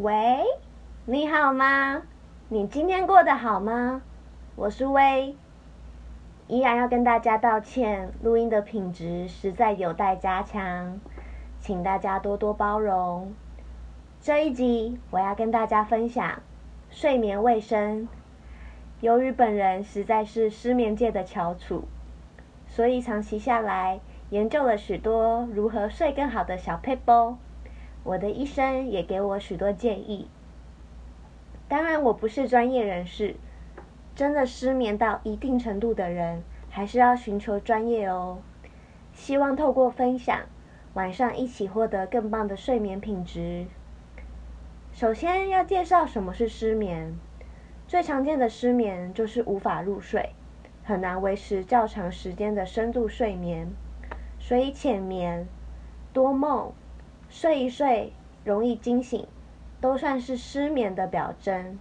喂，你好吗？你今天过得好吗？我是薇，依然要跟大家道歉，录音的品质实在有待加强，请大家多多包容。这一集我要跟大家分享睡眠卫生。由于本人实在是失眠界的翘楚，所以长期下来研究了许多如何睡更好的小撇步。我的医生也给我许多建议。当然，我不是专业人士，真的失眠到一定程度的人，还是要寻求专业哦。希望透过分享，晚上一起获得更棒的睡眠品质。首先要介绍什么是失眠。最常见的失眠就是无法入睡，很难维持较长时间的深度睡眠，所以浅眠、多梦。睡一睡容易惊醒，都算是失眠的表征。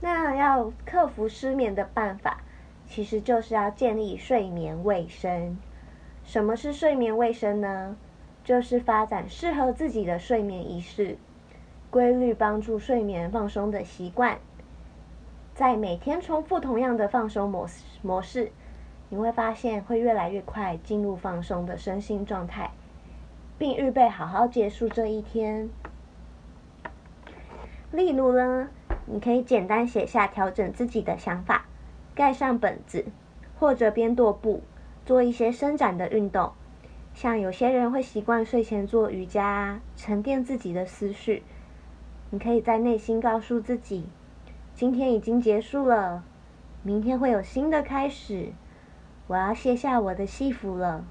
那要克服失眠的办法，其实就是要建立睡眠卫生。什么是睡眠卫生呢？就是发展适合自己的睡眠仪式，规律帮助睡眠放松的习惯。在每天重复同样的放松模式模式，你会发现会越来越快进入放松的身心状态。并预备好好结束这一天。例如呢，你可以简单写下调整自己的想法，盖上本子，或者边踱步，做一些伸展的运动。像有些人会习惯睡前做瑜伽，沉淀自己的思绪。你可以在内心告诉自己，今天已经结束了，明天会有新的开始。我要卸下我的戏服了。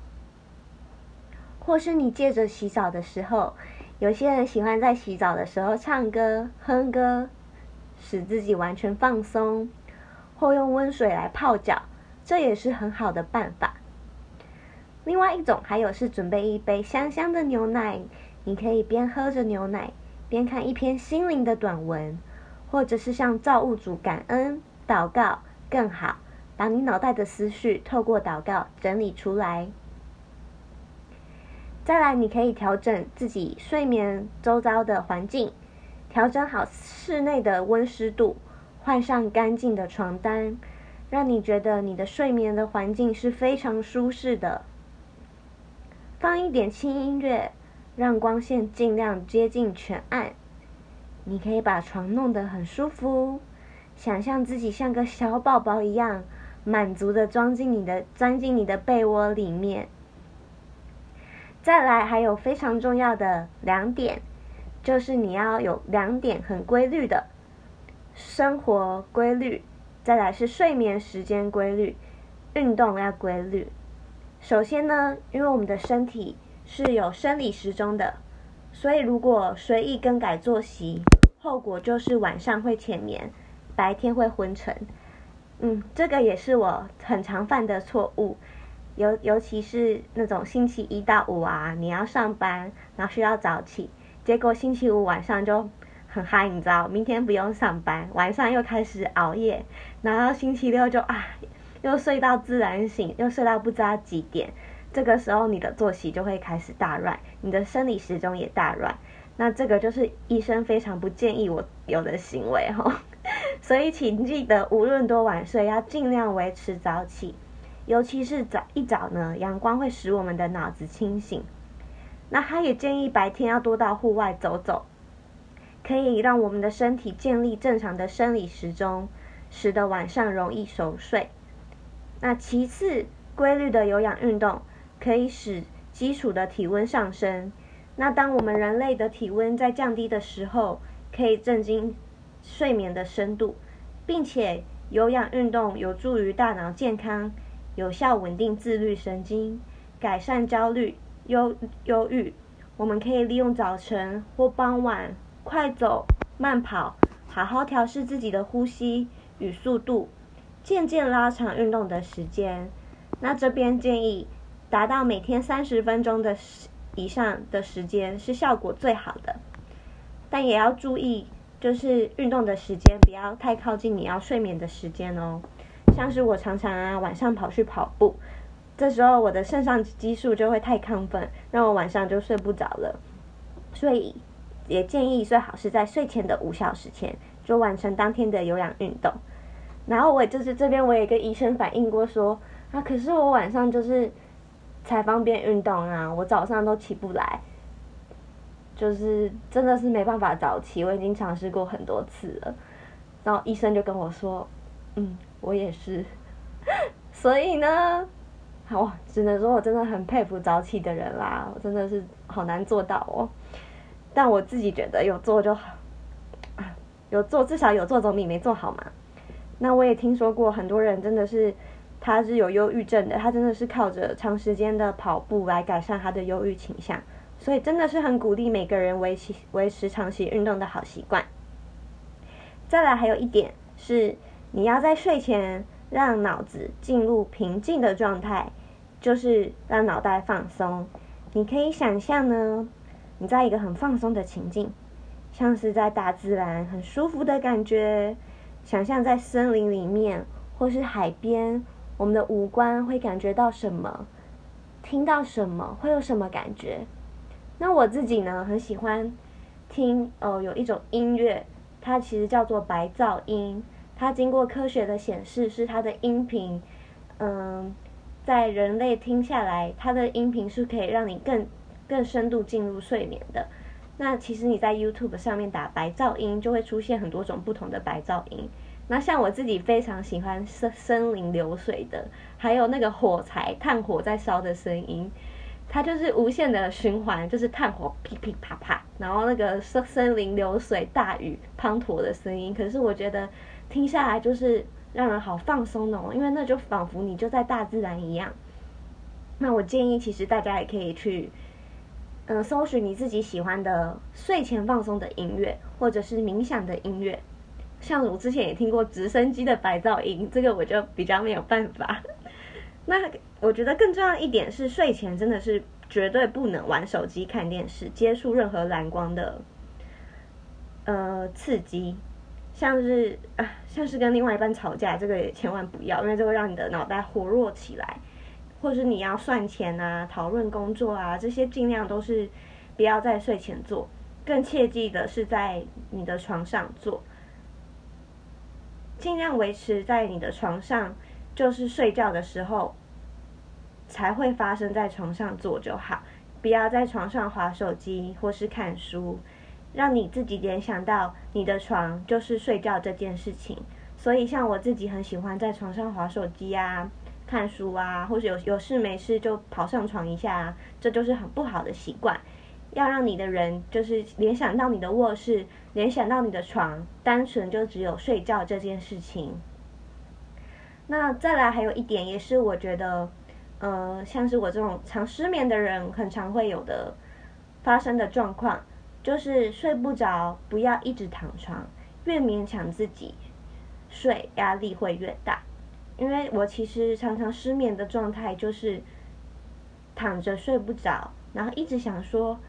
或是你借着洗澡的时候，有些人喜欢在洗澡的时候唱歌、哼歌，使自己完全放松；或用温水来泡脚，这也是很好的办法。另外一种还有是准备一杯香香的牛奶，你可以边喝着牛奶，边看一篇心灵的短文，或者是向造物主感恩、祷告，更好，把你脑袋的思绪透过祷告整理出来。再来，你可以调整自己睡眠周遭的环境，调整好室内的温湿度，换上干净的床单，让你觉得你的睡眠的环境是非常舒适的。放一点轻音乐，让光线尽量接近全暗。你可以把床弄得很舒服，想象自己像个小宝宝一样，满足的装进你的钻进你的被窝里面。再来，还有非常重要的两点，就是你要有两点很规律的生活规律，再来是睡眠时间规律，运动要规律。首先呢，因为我们的身体是有生理时钟的，所以如果随意更改作息，后果就是晚上会浅眠，白天会昏沉。嗯，这个也是我很常犯的错误。尤尤其是那种星期一到五啊，你要上班，然后需要早起，结果星期五晚上就很嗨，你知道，明天不用上班，晚上又开始熬夜，然后星期六就啊，又睡到自然醒，又睡到不知道几点，这个时候你的作息就会开始大乱，你的生理时钟也大乱，那这个就是医生非常不建议我有的行为吼，所以请记得，无论多晚睡，要尽量维持早起。尤其是早一早呢，阳光会使我们的脑子清醒。那他也建议白天要多到户外走走，可以让我们的身体建立正常的生理时钟，使得晚上容易熟睡。那其次，规律的有氧运动可以使基础的体温上升。那当我们人类的体温在降低的时候，可以增进睡眠的深度，并且有氧运动有助于大脑健康。有效稳定自律神经，改善焦虑、忧忧郁。我们可以利用早晨或傍晚快走、慢跑，好好调试自己的呼吸与速度，渐渐拉长运动的时间。那这边建议达到每天三十分钟的以上的时间是效果最好的，但也要注意，就是运动的时间不要太靠近你要睡眠的时间哦。像是我常常啊晚上跑去跑步，这时候我的肾上激素就会太亢奋，让我晚上就睡不着了。所以也建议最好是在睡前的五小时前就完成当天的有氧运动。然后我就是这边我也跟医生反映过说啊，可是我晚上就是才方便运动啊，我早上都起不来，就是真的是没办法早起。我已经尝试过很多次了，然后医生就跟我说，嗯，我也是。所以呢，好，只能说我真的很佩服早起的人啦，我真的是好难做到哦。但我自己觉得有做就好，有做至少有做总比没做好嘛。那我也听说过很多人真的是他是有忧郁症的，他真的是靠着长时间的跑步来改善他的忧郁倾向，所以真的是很鼓励每个人维持维持长期运动的好习惯。再来还有一点是，你要在睡前。让脑子进入平静的状态，就是让脑袋放松。你可以想象呢，你在一个很放松的情境，像是在大自然很舒服的感觉。想象在森林里面，或是海边，我们的五官会感觉到什么？听到什么？会有什么感觉？那我自己呢，很喜欢听哦，有一种音乐，它其实叫做白噪音。它经过科学的显示，是它的音频，嗯，在人类听下来，它的音频是可以让你更更深度进入睡眠的。那其实你在 YouTube 上面打白噪音，就会出现很多种不同的白噪音。那像我自己非常喜欢森森林流水的，还有那个火柴炭火在烧的声音，它就是无限的循环，就是炭火噼噼啪啪，然后那个森森林流水大雨滂沱的声音。可是我觉得。听下来就是让人好放松哦，因为那就仿佛你就在大自然一样。那我建议，其实大家也可以去，嗯、搜寻你自己喜欢的睡前放松的音乐，或者是冥想的音乐。像我之前也听过直升机的白噪音，这个我就比较没有办法。那我觉得更重要一点是，睡前真的是绝对不能玩手机、看电视、接触任何蓝光的，呃，刺激。像是啊，像是跟另外一半吵架，这个也千万不要，因为这会让你的脑袋活络起来，或是你要算钱啊、讨论工作啊，这些尽量都是不要在睡前做，更切记的是在你的床上做，尽量维持在你的床上，就是睡觉的时候才会发生在床上做就好，不要在床上划手机或是看书。让你自己联想到你的床就是睡觉这件事情，所以像我自己很喜欢在床上划手机啊、看书啊，或者有有事没事就跑上床一下啊，这就是很不好的习惯。要让你的人就是联想到你的卧室，联想到你的床，单纯就只有睡觉这件事情。那再来还有一点，也是我觉得，呃，像是我这种常失眠的人，很常会有的发生的状况。就是睡不着，不要一直躺床，越勉强自己睡，压力会越大。因为我其实常常失眠的状态就是躺着睡不着，然后一直想说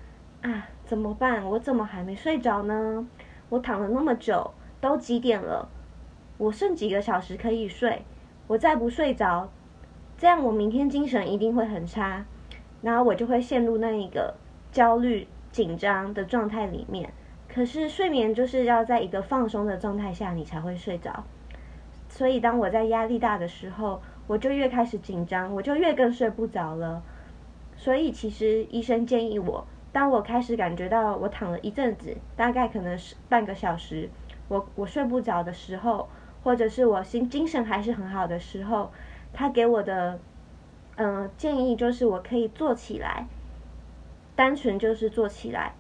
啊，怎么办？我怎么还没睡着呢？我躺了那么久，都几点了？我剩几个小时可以睡？我再不睡着，这样我明天精神一定会很差，然后我就会陷入那一个焦虑。紧张的状态里面，可是睡眠就是要在一个放松的状态下，你才会睡着。所以当我在压力大的时候，我就越开始紧张，我就越更睡不着了。所以其实医生建议我，当我开始感觉到我躺了一阵子，大概可能是半个小时，我我睡不着的时候，或者是我心精神还是很好的时候，他给我的嗯、建议就是我可以坐起来。单纯就是坐起来，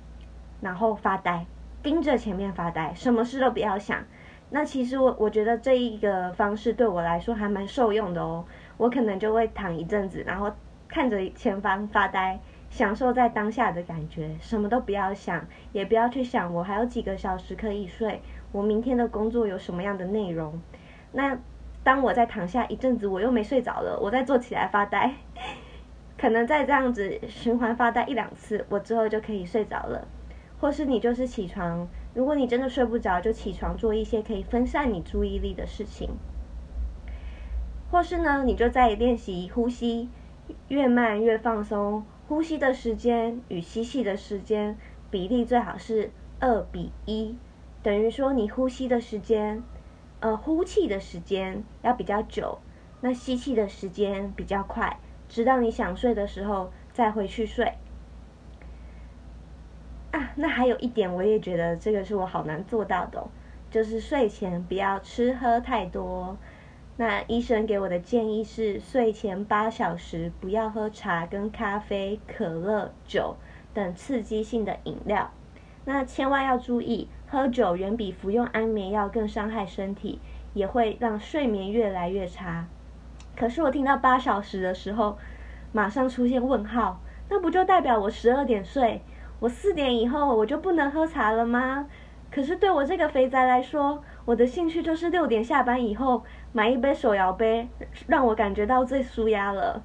然后发呆，盯着前面发呆，什么事都不要想。那其实我我觉得这一个方式对我来说还蛮受用的哦。我可能就会躺一阵子，然后看着前方发呆，享受在当下的感觉，什么都不要想，也不要去想我还有几个小时可以睡，我明天的工作有什么样的内容。那当我在躺下一阵子，我又没睡着了，我再坐起来发呆。可能再这样子循环发呆一两次，我之后就可以睡着了。或是你就是起床，如果你真的睡不着，就起床做一些可以分散你注意力的事情。或是呢，你就在练习呼吸，越慢越放松，呼吸的时间与吸气的时间比例最好是二比一，等于说你呼吸的时间，呃，呼气的时间要比较久，那吸气的时间比较快，直到你想睡的时候再回去睡。啊，那还有一点，我也觉得这个是我好难做到的哦，就是睡前不要吃喝太多。那医生给我的建议是，睡前八小时不要喝茶跟咖啡、可乐、酒等刺激性的饮料。那千万要注意，喝酒远比服用安眠药更伤害身体，也会让睡眠越来越差。可是我听到八小时的时候，马上出现问号，那不就代表我十二点睡？我四点以后我就不能喝茶了吗？可是对我这个肥宅来说，我的兴趣就是六点下班以后买一杯手摇杯，让我感觉到最舒压了。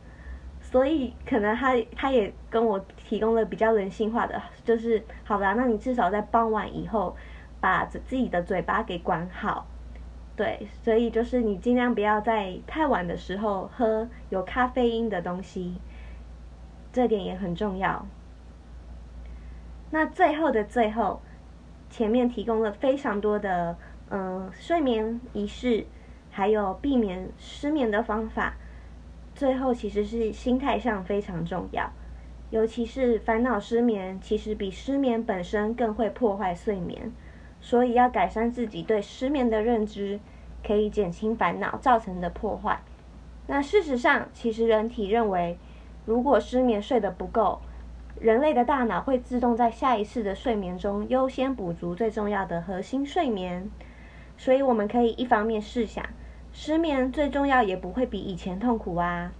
所以可能他他也跟我提供了比较人性化的，就是好啦，那你至少在傍晚以后把自己的嘴巴给管好。对，所以就是你尽量不要在太晚的时候喝有咖啡因的东西，这点也很重要。那最后的最后，前面提供了非常多的嗯、睡眠仪式，还有避免失眠的方法。最后其实是心态上非常重要，尤其是烦恼失眠，其实比失眠本身更会破坏睡眠。所以要改善自己对失眠的认知，可以减轻烦恼造成的破坏。那事实上，其实人体认为，如果失眠睡得不够，人类的大脑会自动在下一次的睡眠中优先补足最重要的核心睡眠，所以我们可以一方面试想，失眠最重要也不会比以前痛苦啊；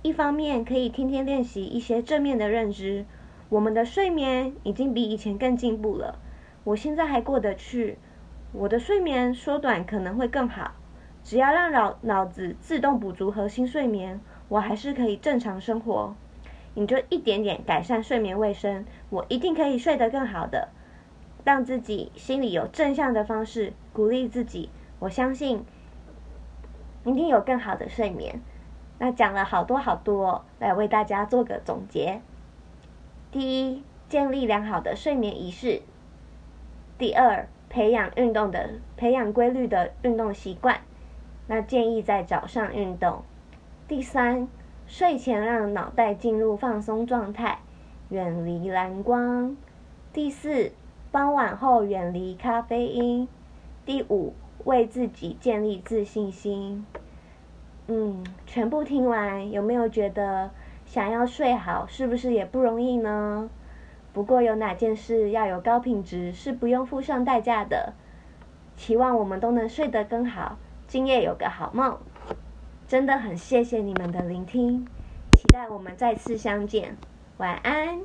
一方面可以天天练习一些正面的认知，我们的睡眠已经比以前更进步了。我现在还过得去，我的睡眠缩短可能会更好，只要让脑脑子自动补足核心睡眠，我还是可以正常生活。你就一点点改善睡眠卫生，我一定可以睡得更好的。让自己心里有正向的方式鼓励自己，我相信一定有更好的睡眠。那讲了好多好多，来为大家做个总结。第一，建立良好的睡眠仪式。第二，培养运动的培养规律的运动习惯。那建议在早上运动。第三。睡前让脑袋进入放松状态，远离蓝光。第四，傍晚后远离咖啡因。第五，为自己建立自信心。嗯，全部听完，有没有觉得想要睡好，是不是也不容易呢？不过有哪件事要有高品质，是不用付上代价的？期望我们都能睡得更好，今夜有个好梦。真的很谢谢你们的聆听，期待我们再次相见，晚安。